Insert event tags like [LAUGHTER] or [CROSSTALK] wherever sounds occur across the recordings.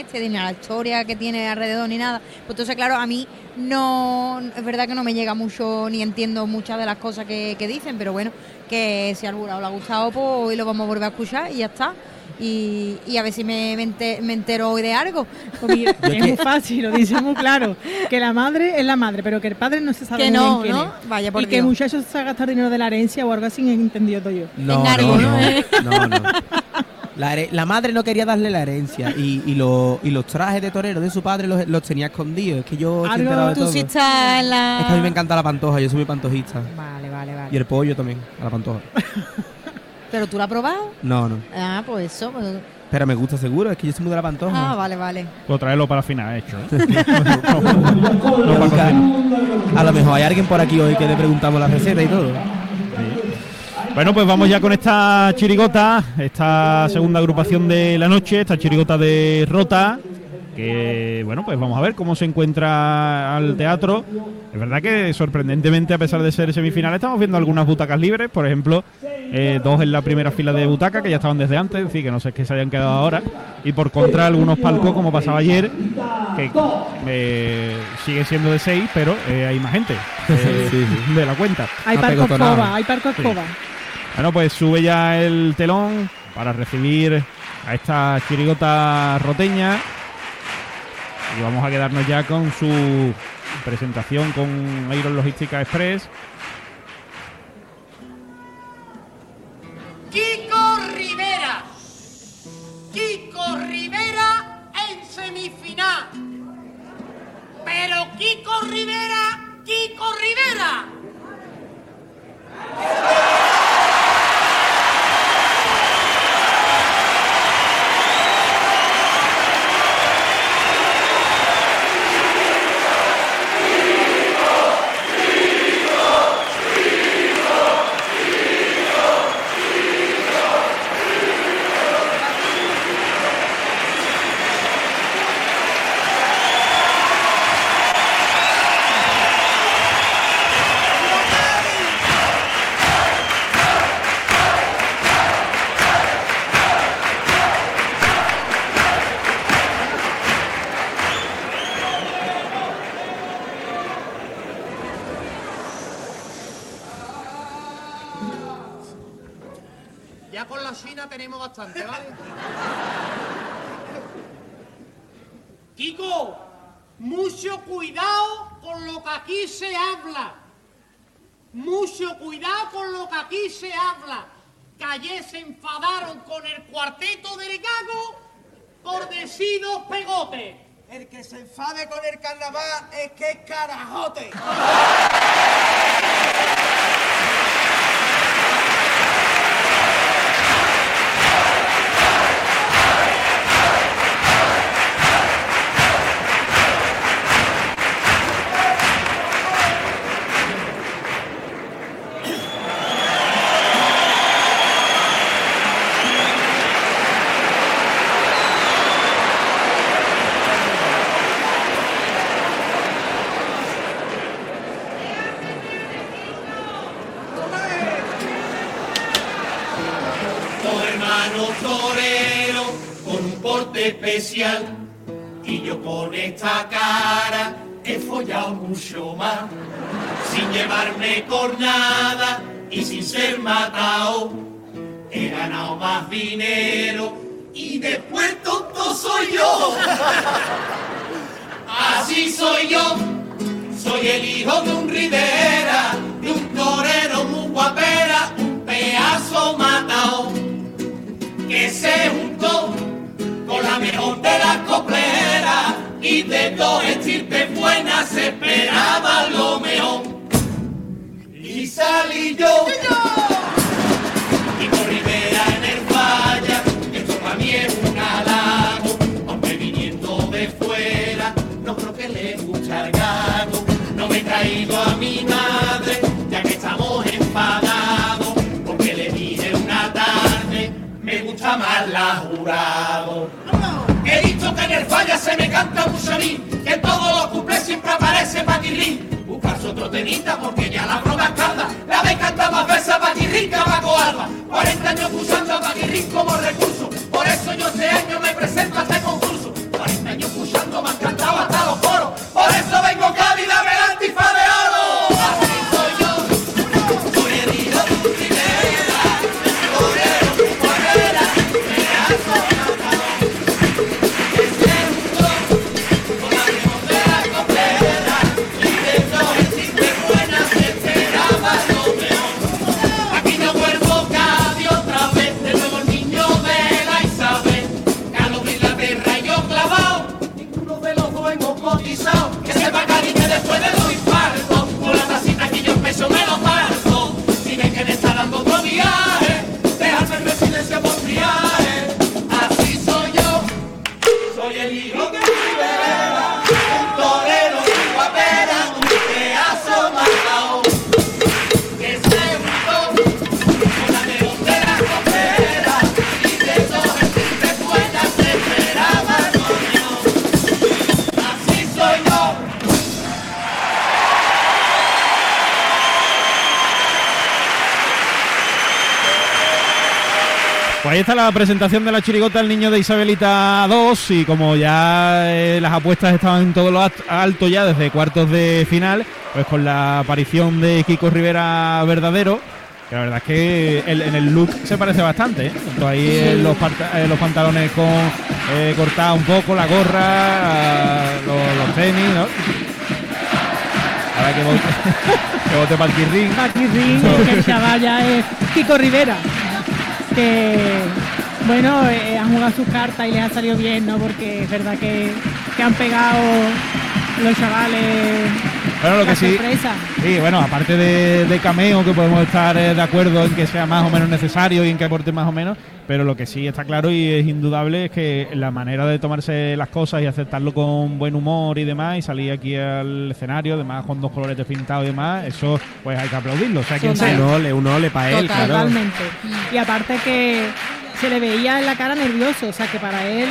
este, ni a la historia que tiene alrededor ni nada. Pues entonces, claro, a mí no, es verdad que no me llega mucho ni entiendo muchas de las cosas que, que dicen, pero bueno, que si al burado le ha gustado, pues hoy lo vamos a volver a escuchar y ya está. Y, y a ver si me, me ente- me entero hoy de algo. Pues mira, es muy fácil, lo dice muy claro. Que la madre es la madre, pero que el padre no se sabe Que muy no, bien quién ¿no? es. Vaya por y que el muchacho se va a gastar dinero de la herencia o algo así, he entendido todo yo. ¿no? no, no, no. La, la madre no quería darle la herencia y, y, lo- y los trajes de torero de su padre los, los tenía escondidos. Es que yo enterado de Tú todo. sí estás en la... Es que a mí me encanta la pantoja, yo soy muy pantojista. Vale, vale, Y vale. el pollo también, a la pantoja. ¿Pero tú lo has probado? No, no. Ah, pues eso. pues- Pero me gusta seguro, es que yo soy muy de la pantoja. Ah, vale, vale. Puedo traerlo para la final, hecho. ¿eh? Nunca- a lo mejor hay alguien por aquí hoy que le preguntamos la receta y todo. Bueno, pues vamos ya con esta chirigota, esta segunda agrupación de la noche, esta chirigota de Rota, que bueno, pues vamos a ver cómo se encuentra al teatro. Es verdad que sorprendentemente, a pesar de ser semifinal, estamos viendo algunas butacas libres, por ejemplo, eh, dos en la primera fila de butaca que ya estaban desde antes, es decir, que no sé qué se hayan quedado ahora, y por contra algunos palcos como pasaba ayer, que eh, sigue siendo de seis, pero eh, hay más gente eh, [LAUGHS] Sí, de la cuenta. Hay pegotonado. escoba, hay parco Sí. Bueno, pues sube ya el telón para recibir a esta chirigota roteña. Y vamos a quedarnos ya con su presentación con Iron Logística Express. Kiko Rivera. Kiko Rivera en semifinal. Pero Kiko Rivera, Kiko Rivera. Tenemos bastante, ¿vale? Kiko, mucho cuidado con lo que aquí se habla. Mucho cuidado con lo que aquí se habla. Que ayer se enfadaron con el cuarteto del gago por decir dos pegotes. El que se enfade con el carnaval es que es carajote. [LAUGHS] especial. Y yo con esta cara he follado mucho más. Sin llevarme cornada y sin ser matado. He ganado más dinero y después tonto soy yo. Así soy yo. Soy el hijo de un Rivera, de un torero muy guapera, un pedazo matao que se con mejor de las copleras y de dos estirpes buenas se esperaba lo mejor. Y salí yo. Y por Rivera en el falla, esto para mí es un halago, aunque viniendo de fuera, no creo que le gusta el gato. No me he traído a mi madre, ya que estamos enfadados, porque le dije una tarde, me gusta más la jurado. El falla se me canta mí, que en todos los cuplés siempre aparece Paquirrín. Buscas otro tenista porque ya la broma escalda. La vez canta más veces a Paquirrín que a Paco Alba. 40 años usando a Paquirrín como recurso. Por eso yo este año me presento a ahí está la presentación de la chirigota El Niño de Isabelita 2 y como ya eh, las apuestas estaban en todo lo alto ya desde cuartos de final, pues con la aparición de Kiko Rivera verdadero, que la verdad es que el- en el look se parece bastante, ¿eh? Ahí los, pantalones con eh, cortados un poco, la gorra, los, los tenis, ¿no? Ahora que vote, [LAUGHS] que vote para el Kirrin. Aquí Ring, que [LAUGHS] el chaval ya es Kiko Rivera. Que, bueno, eh, han jugado sus cartas y les ha salido bien, ¿no? Porque es verdad que, que han pegado los chavales Bueno, lo que sí, sorpresa. Sí, bueno, aparte de, de cameo, que podemos estar eh, de acuerdo en que sea más o menos necesario y en que aporte más o menos, pero lo que sí está claro y es indudable es que la manera de tomarse las cosas y aceptarlo con buen humor y demás, y salir aquí al escenario, además con dos colores pintados y demás, eso pues hay que aplaudirlo. O sea, quien sea. Un ole, un ole para él, claro. Totalmente. Y aparte que se le veía en la cara nervioso, o sea que para él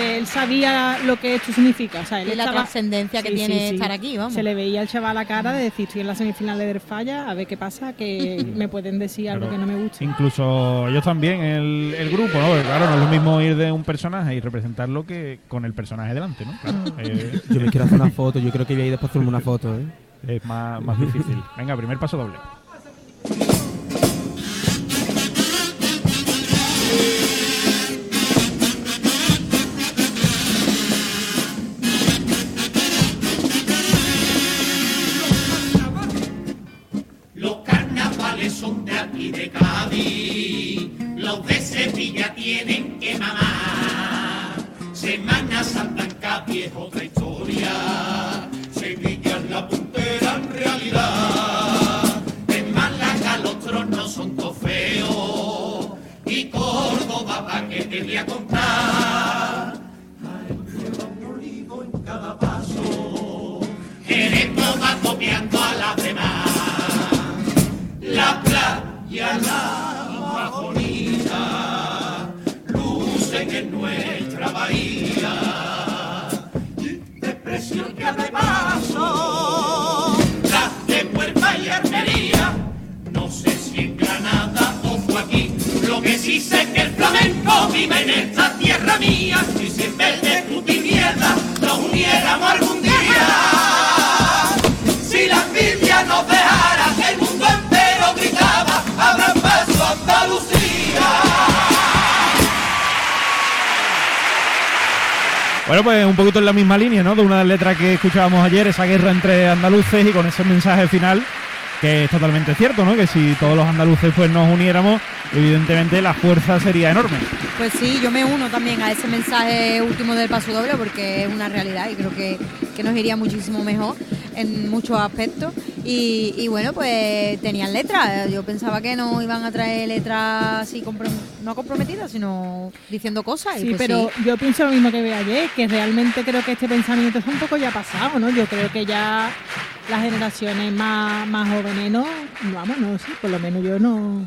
él sabía lo que esto significa. O sea, él Y la estaba- trascendencia que Sí, tiene sí, sí. estar aquí, vamos. Se le veía al chaval a la cara de decir, estoy en la semifinal de Falla, a ver qué pasa, que [LAUGHS] me pueden decir algo Claro. que no me gusta. Incluso ellos también, el, el grupo, ¿no? Porque, claro, no es lo mismo ir de un personaje y representarlo que con el personaje delante, ¿no? Claro, eh, [LAUGHS] Yo me quiero hacer una foto, yo creo que voy a ir después a hacerme una foto, ¿eh? es más, más difícil. Venga, primer paso doble. Semana Santa en Cádiz es otra historia, Sevilla es la puntera en realidad. En Málaga los tronos son todos feos, y Córdoba pa' que te voy a contar. Ay, lleva un olivo en cada paso, eres toda copiando a las demás la playa la más bonita lucen en nuestra bahía flamenco vive en esta tierra mía y si en vez de y mierda nos uniéramos algún día si la envidia nos dejara, el mundo entero gritaba, abran paso Andalucía. Bueno, pues un poquito en la misma línea, ¿no? De una de las letras que escuchábamos ayer, esa guerra entre andaluces y con ese mensaje final que es totalmente cierto, ¿no? Que si todos los andaluces pues nos uniéramos, evidentemente la fuerza sería enorme. Pues sí, yo me uno también a ese mensaje último del paso doble porque es una realidad y creo que, que nos iría muchísimo mejor en muchos aspectos. Y, y bueno, pues tenían letras. Yo pensaba que no iban a traer letras así, comprom- no comprometidas, sino diciendo cosas. y Sí, pues pero sí. yo pienso lo mismo que ve ayer, que realmente creo que este pensamiento es un poco ya pasado, ¿no? Yo creo que ya las generaciones más, más jóvenes no, no, vamos, no, sí, por lo menos yo no.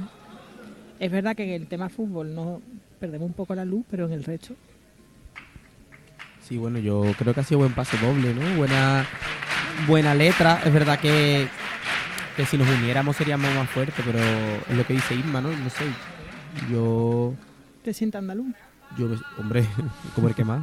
Es verdad que en el tema fútbol no perdemos un poco la luz, pero en el resto. Sí, bueno, yo creo que ha sido buen paso doble, ¿no? Buena, buena letra. Es verdad que, que si nos uniéramos seríamos más fuertes, pero es lo que dice Isma, ¿no? No sé. Yo, ¿Te sientes andaluz? yo, hombre, [LAUGHS] como el que más.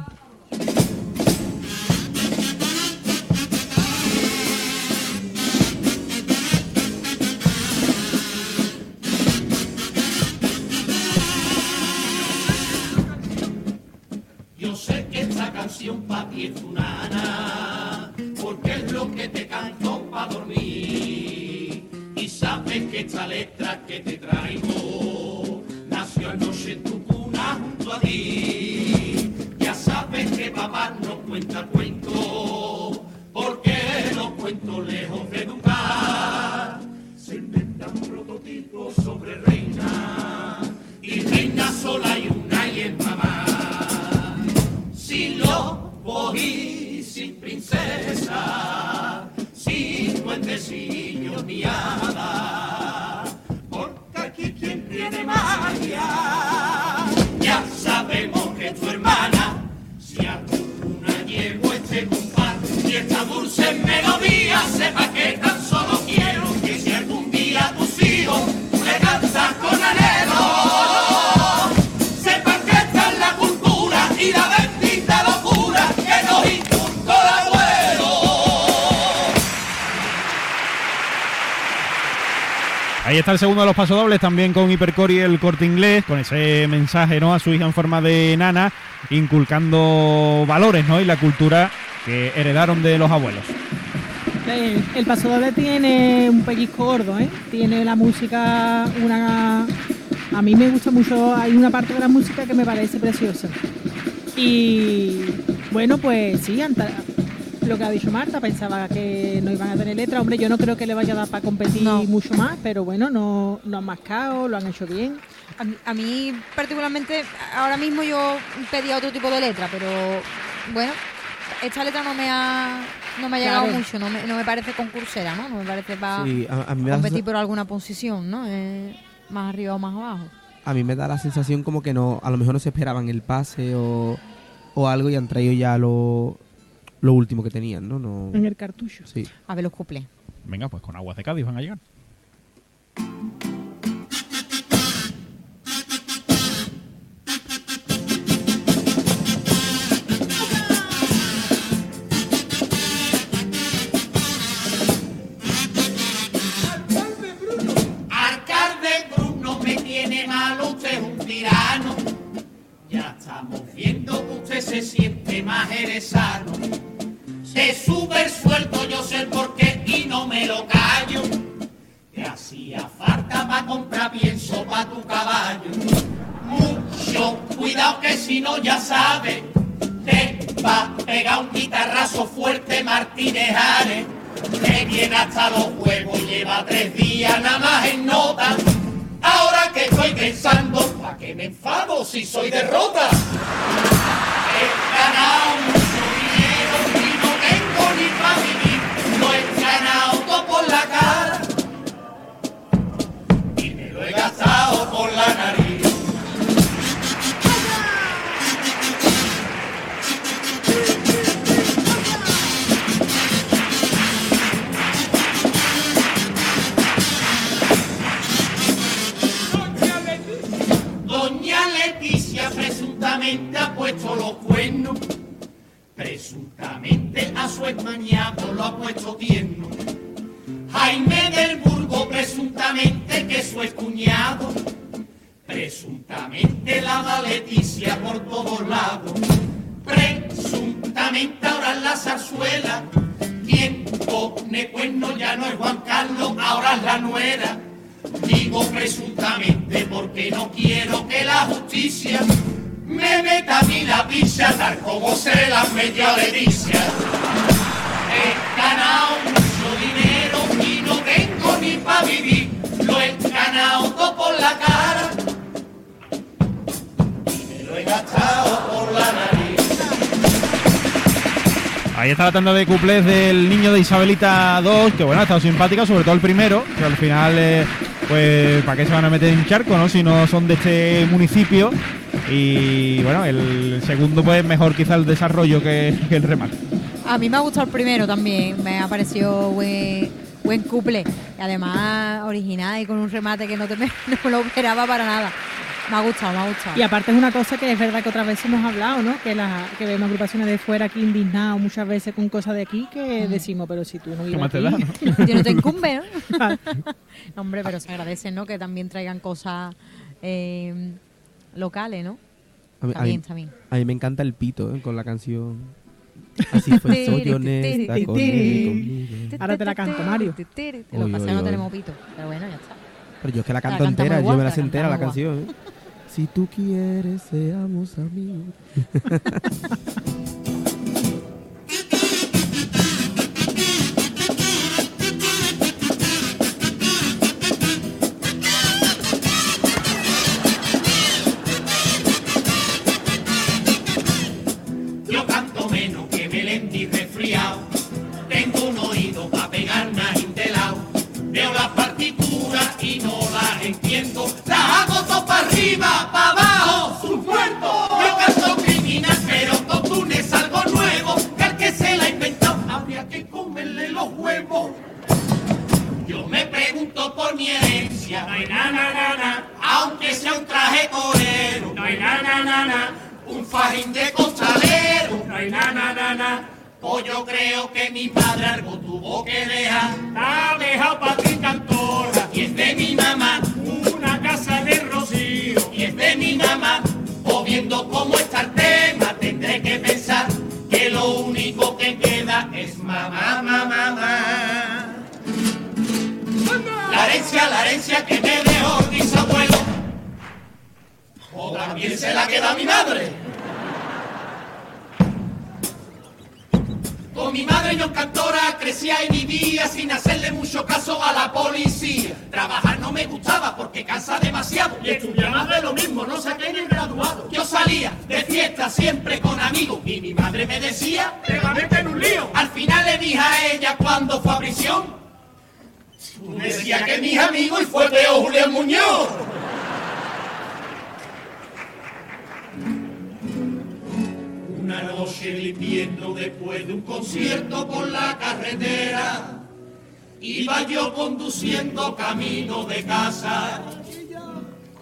Inventan prototipos sobre reina Ahí está el segundo de los pasodobles, también con Hipercore y el corte inglés, con ese mensaje ¿no? a su hija en forma de nana, inculcando valores ¿no? y la cultura que heredaron de los abuelos. El, el paso doble tiene un pellizco gordo, ¿eh? Tiene la música, una... A mí me gusta mucho, hay una parte de la música que me parece preciosa. Y bueno, pues sí, lo que ha dicho Marta, pensaba que no iban a tener letra. Hombre, yo no creo que le vaya a dar para competir No. mucho más, pero bueno, no, no han mascado, lo han hecho bien. A mí, a mí particularmente, ahora mismo yo pedía otro tipo de letra, pero bueno, esta letra no me ha, no me ha llegado Claro. mucho, no me, no me parece concursera, ¿no? No me parece para Sí, a, a mí me da, competir por alguna posición, ¿no? Eh, más arriba o más abajo. a mí me da la sensación como que no, a lo mejor no se esperaban el pase o, o algo y han traído ya lo, lo último que tenían, ¿no? no En el cartucho. sí. A ver los cuplés. Venga, pues con aguas de Cádiz van a llegar. Hasta los huevos, lleva tres días nada más en nota. Ahora que estoy pensando, ¿para qué me enfado si soy derrota? He ganado mucho dinero y no tengo ni para puesto los cuernos. Presuntamente a su hermaniado lo ha puesto tierno. Jaime del Burgo presuntamente que su es cuñado. Presuntamente la da Leticia por todos lados. Presuntamente ahora en la zarzuela. Quien pone cuerno ya no es Juan Carlos, ahora es la nuera. Digo presuntamente porque no quiero que la justicia me meta a mí la pizza tal como se la metió a Leticia. He ganado mucho dinero y no tengo ni para vivir. Lo he ganado todo por la cara y me lo he gastado por la nariz. Ahí está la tanda de cuplés del niño de Isabelita 2, que bueno, ha estado simpática, sobre todo el primero, que al final, eh, pues, ¿para qué se van a meter en charco, no? Si no son de este municipio. Y bueno, el segundo, pues, mejor quizá el desarrollo que, que el remate. A mí me ha gustado el primero también, me ha parecido buen, buen couple. Y además original y con un remate que no, te, [LAUGHS] no lo esperaba para nada. Me ha gustado, me ha gustado. Y aparte es una cosa que es verdad que otras veces hemos hablado, ¿no? Que, la, que vemos agrupaciones de fuera aquí indignados muchas veces con cosas de aquí que decimos, pero si tú no ¿Qué vives aquí... da, no? [LAUGHS] Yo no te incumbe, ¿no? [LAUGHS] No, Hombre, pero se agradece, ¿no? Que también traigan cosas eh, locales, ¿no? A mí, Está a mí- bien, está bien. a mí me encanta el pito ¿eh? con la canción. [LAUGHS] Así fue, soy honesta con conmigo. Ahora te la canto, Mario. Lo que Uy, pasa es uy, que no tenemos pito. Pero bueno, ya está. Pero yo es que la canto entera, igual, yo me la sé entera la canción. ¿eh? Si tú quieres, seamos amigos. [LAUGHS] la que me dejó mi bisabuelo. O también se la queda mi madre. Con mi madre yo cantora crecía y vivía sin hacerle mucho caso a la policía. Trabajar no me gustaba porque cansa demasiado. Y estudiar más de lo mismo, no saqué ni graduado. Yo salía de fiesta siempre con amigos y mi madre me decía, te va a meter en un lío. Al final le dije a ella cuando fue a prisión, Tú decías que mis amigos y fue peor Julián Muñoz. Una noche limpiando después de un concierto por la carretera, iba yo conduciendo camino de casa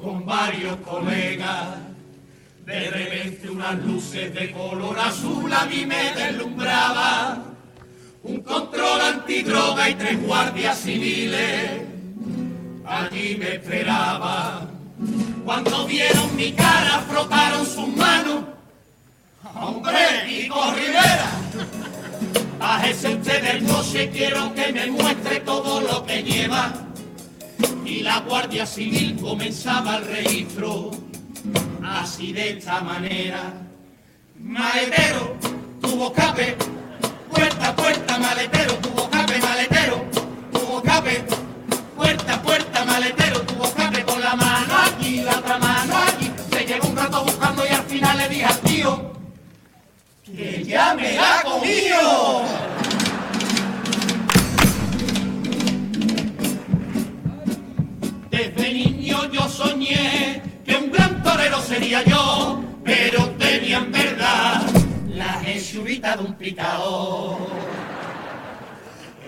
con varios colegas. De repente unas luces de color azul a mí me deslumbraba un control antidroga y tres guardias civiles. Allí me esperaba. Cuando vieron mi cara, frotaron sus manos. ¡Hombre, Kiko Rivera! Bájese usted del coche, quiero que me muestre todo lo que lleva. Y la Guardia Civil comenzaba el registro, así de esta manera. Maletero, tuvo cape, le dije al tío que ya me ha comido. Desde niño yo soñé que un gran torero sería yo, pero tenía en verdad la jesurita de un picao.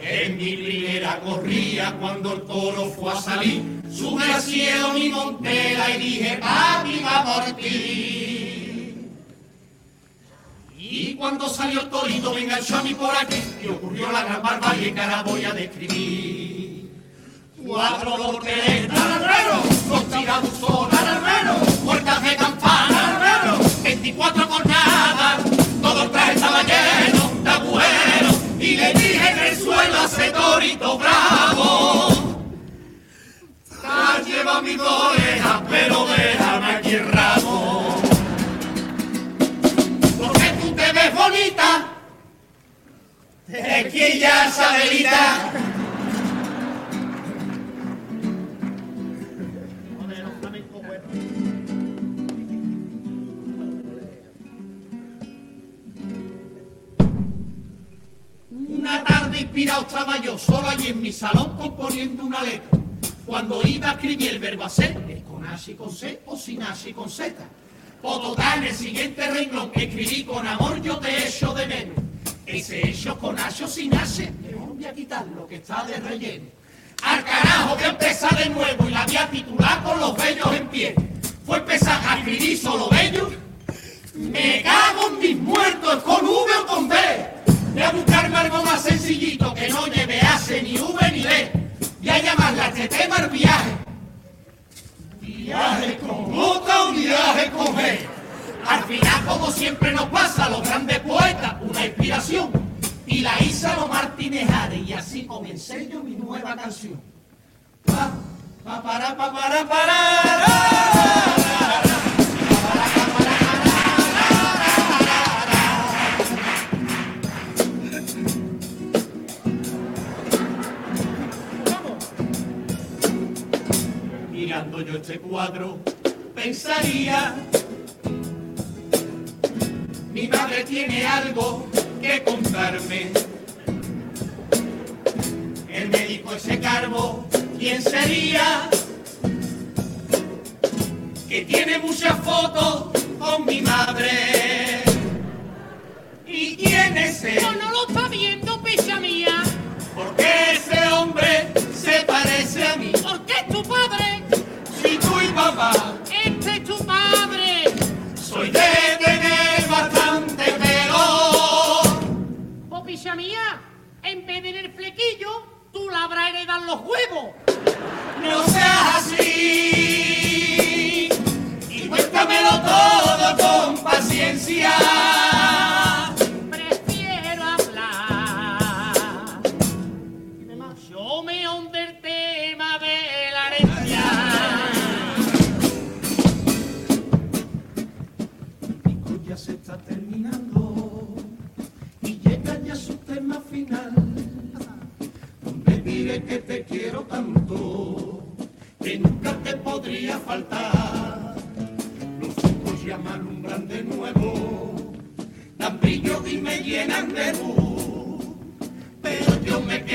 En mi primera corría cuando el toro fue a salir, sube al cielo mi montera y dije, papi va por ti. Y cuando salió el torito me enganchó a mí por aquí y ocurrió la gran barbarie que ahora voy a describir. Cuatro volteretas al albero, con tirabuzón al albero, puertas de campana al albero, 24 cornadas, todo el traje estaba lleno de agujeros y le dije en el suelo a ese torito bravo. "Ah, Lleva mis orejas, pero déjame que ya Sabelita. Una tarde inspirado estaba yo solo allí en mi salón componiendo una letra. Cuando iba a escribir el verbo hacer, es con H y con C o sin H y con Z. O total, el siguiente renglón escribí con amor yo te echo de menos. Ese hecho con H o sin H, mejor voy a quitar lo que está de relleno. Al carajo a empezar de nuevo y la voy a titular con los bellos en pie. Fue empezar a escribir solo bellos. Me cago en mis muertos, con V o con B. Voy a buscarme algo más sencillito que no lleve H ni V ni D. Voy a llamarla este tema viaje. Viaje con J o viaje con G. Al final, como siempre nos pasa los grandes poetas, una inspiración. Y la los Martínez Ares, y así comencé yo mi nueva canción. Pa, pa, para, pa, para, para. Mirando yo este cuadro, pensaría, tiene algo que contarme. El médico ese carbo, ¿quién sería? Que tiene muchas fotos con mi madre. ¿Y quién es él? ¿O no lo está viendo, picha mía? Porque ese hombre se parece a mí. Porque es tu padre, Si tú y papá los huevos. No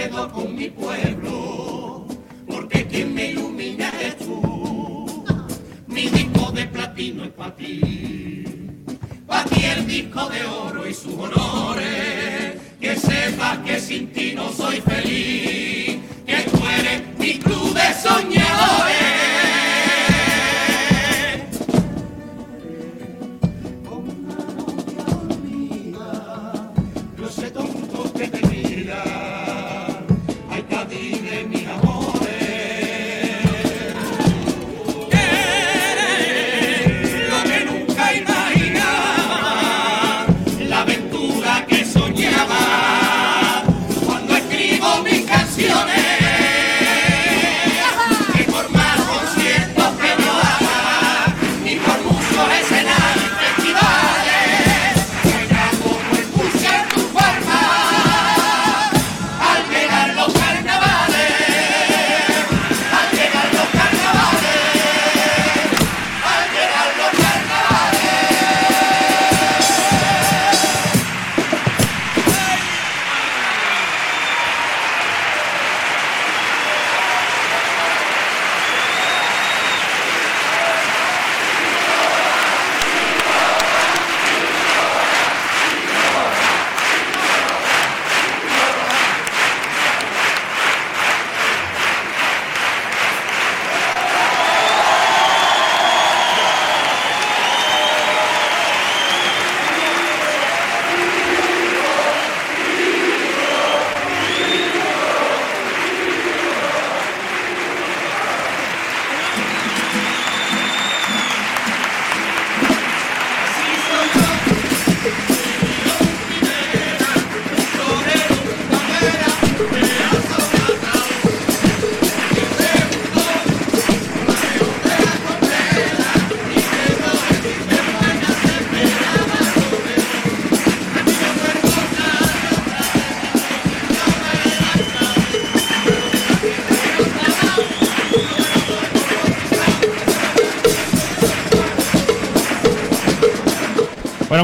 quedo con mi pueblo, porque quien me ilumina es tú. Mi disco de platino es para ti. Pa' ti el disco de oro y sus honores. Que sepas que sin ti no soy feliz. Que tú eres mi club de soñadores.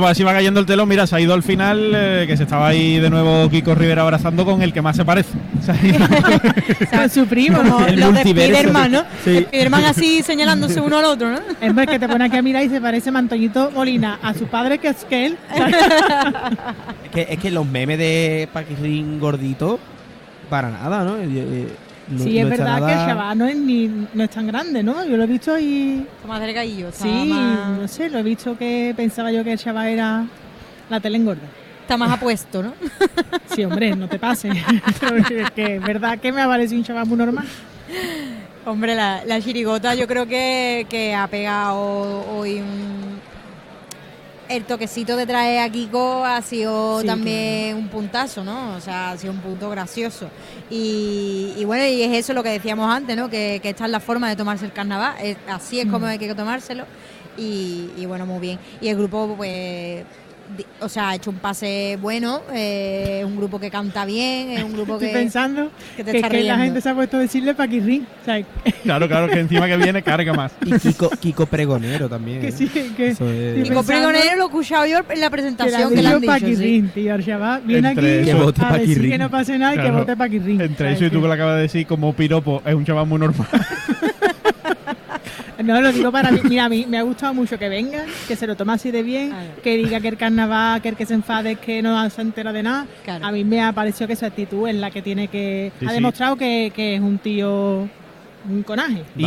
Así va cayendo el telón. Mira, se ha ido al final, eh, que se estaba ahí de nuevo Kiko Rivera abrazando con el que más se parece. [LAUGHS] Se ha ido. Con su primo. [LAUGHS] El los de. Spiderman, ¿no? Sí. Spiderman así señalándose uno al otro, ¿no? Es más que te pone aquí a mirar y se parece Mantoñito Molina a su padre que es que él. [LAUGHS] Es que, es que los memes de Paquirrín gordito, para nada, ¿no? Eh, eh, no- sí, es verdad que el chaval no es, ni, no es tan grande, ¿no? Yo lo he visto y... Está más delgadillo, está, Sí, más, no sé, lo he visto que pensaba yo que el chaval era la tele engorda. está más apuesto, ¿no? [LAUGHS] Sí, hombre, no te pases. [LAUGHS] Es que es verdad que me ha parecido un chaval muy normal. Hombre, la, la chirigota yo creo que, que ha pegado hoy un... El toquecito de traer a Kiko ha sido Sí, también un puntazo, ¿no? O sea, ha sido un punto gracioso. Y, y bueno, y es eso lo que decíamos antes, ¿no? Que, que esta es la forma de tomarse el carnaval. es- así es como hay que tomárselo. Y, y bueno, muy bien. Y el grupo, pues, o sea, ha hecho un pase bueno, eh, es un grupo que canta bien, es un grupo [LAUGHS] Estoy que... pensando que que, te es está que la gente se ha puesto a decirle paquirrín. O sea, [LAUGHS] Claro, claro, que encima que viene carga más. Y Kiko, Kiko Pregonero también. que ¿eh? sí, que... Eso es- Kiko Pregonero lo he escuchado yo en la que presentación que le han dicho paquirrín, tío. Chaval viene Entre aquí eso- Que vote a decir que no pase nada y que Claro. vote paquirrín. Entre eso y tú que- que lo acabas de decir como piropo, es un chaval muy normal. [LAUGHS] No, lo digo para mí. Mira, a mí me ha gustado mucho que venga, que se lo tome así de bien, que diga que el carnaval, que el que se enfade es que no se entera de nada. Claro. A mí me ha parecido que su actitud es la que tiene que... Sí, ha sí. demostrado que, que es un tío, un conaje. Y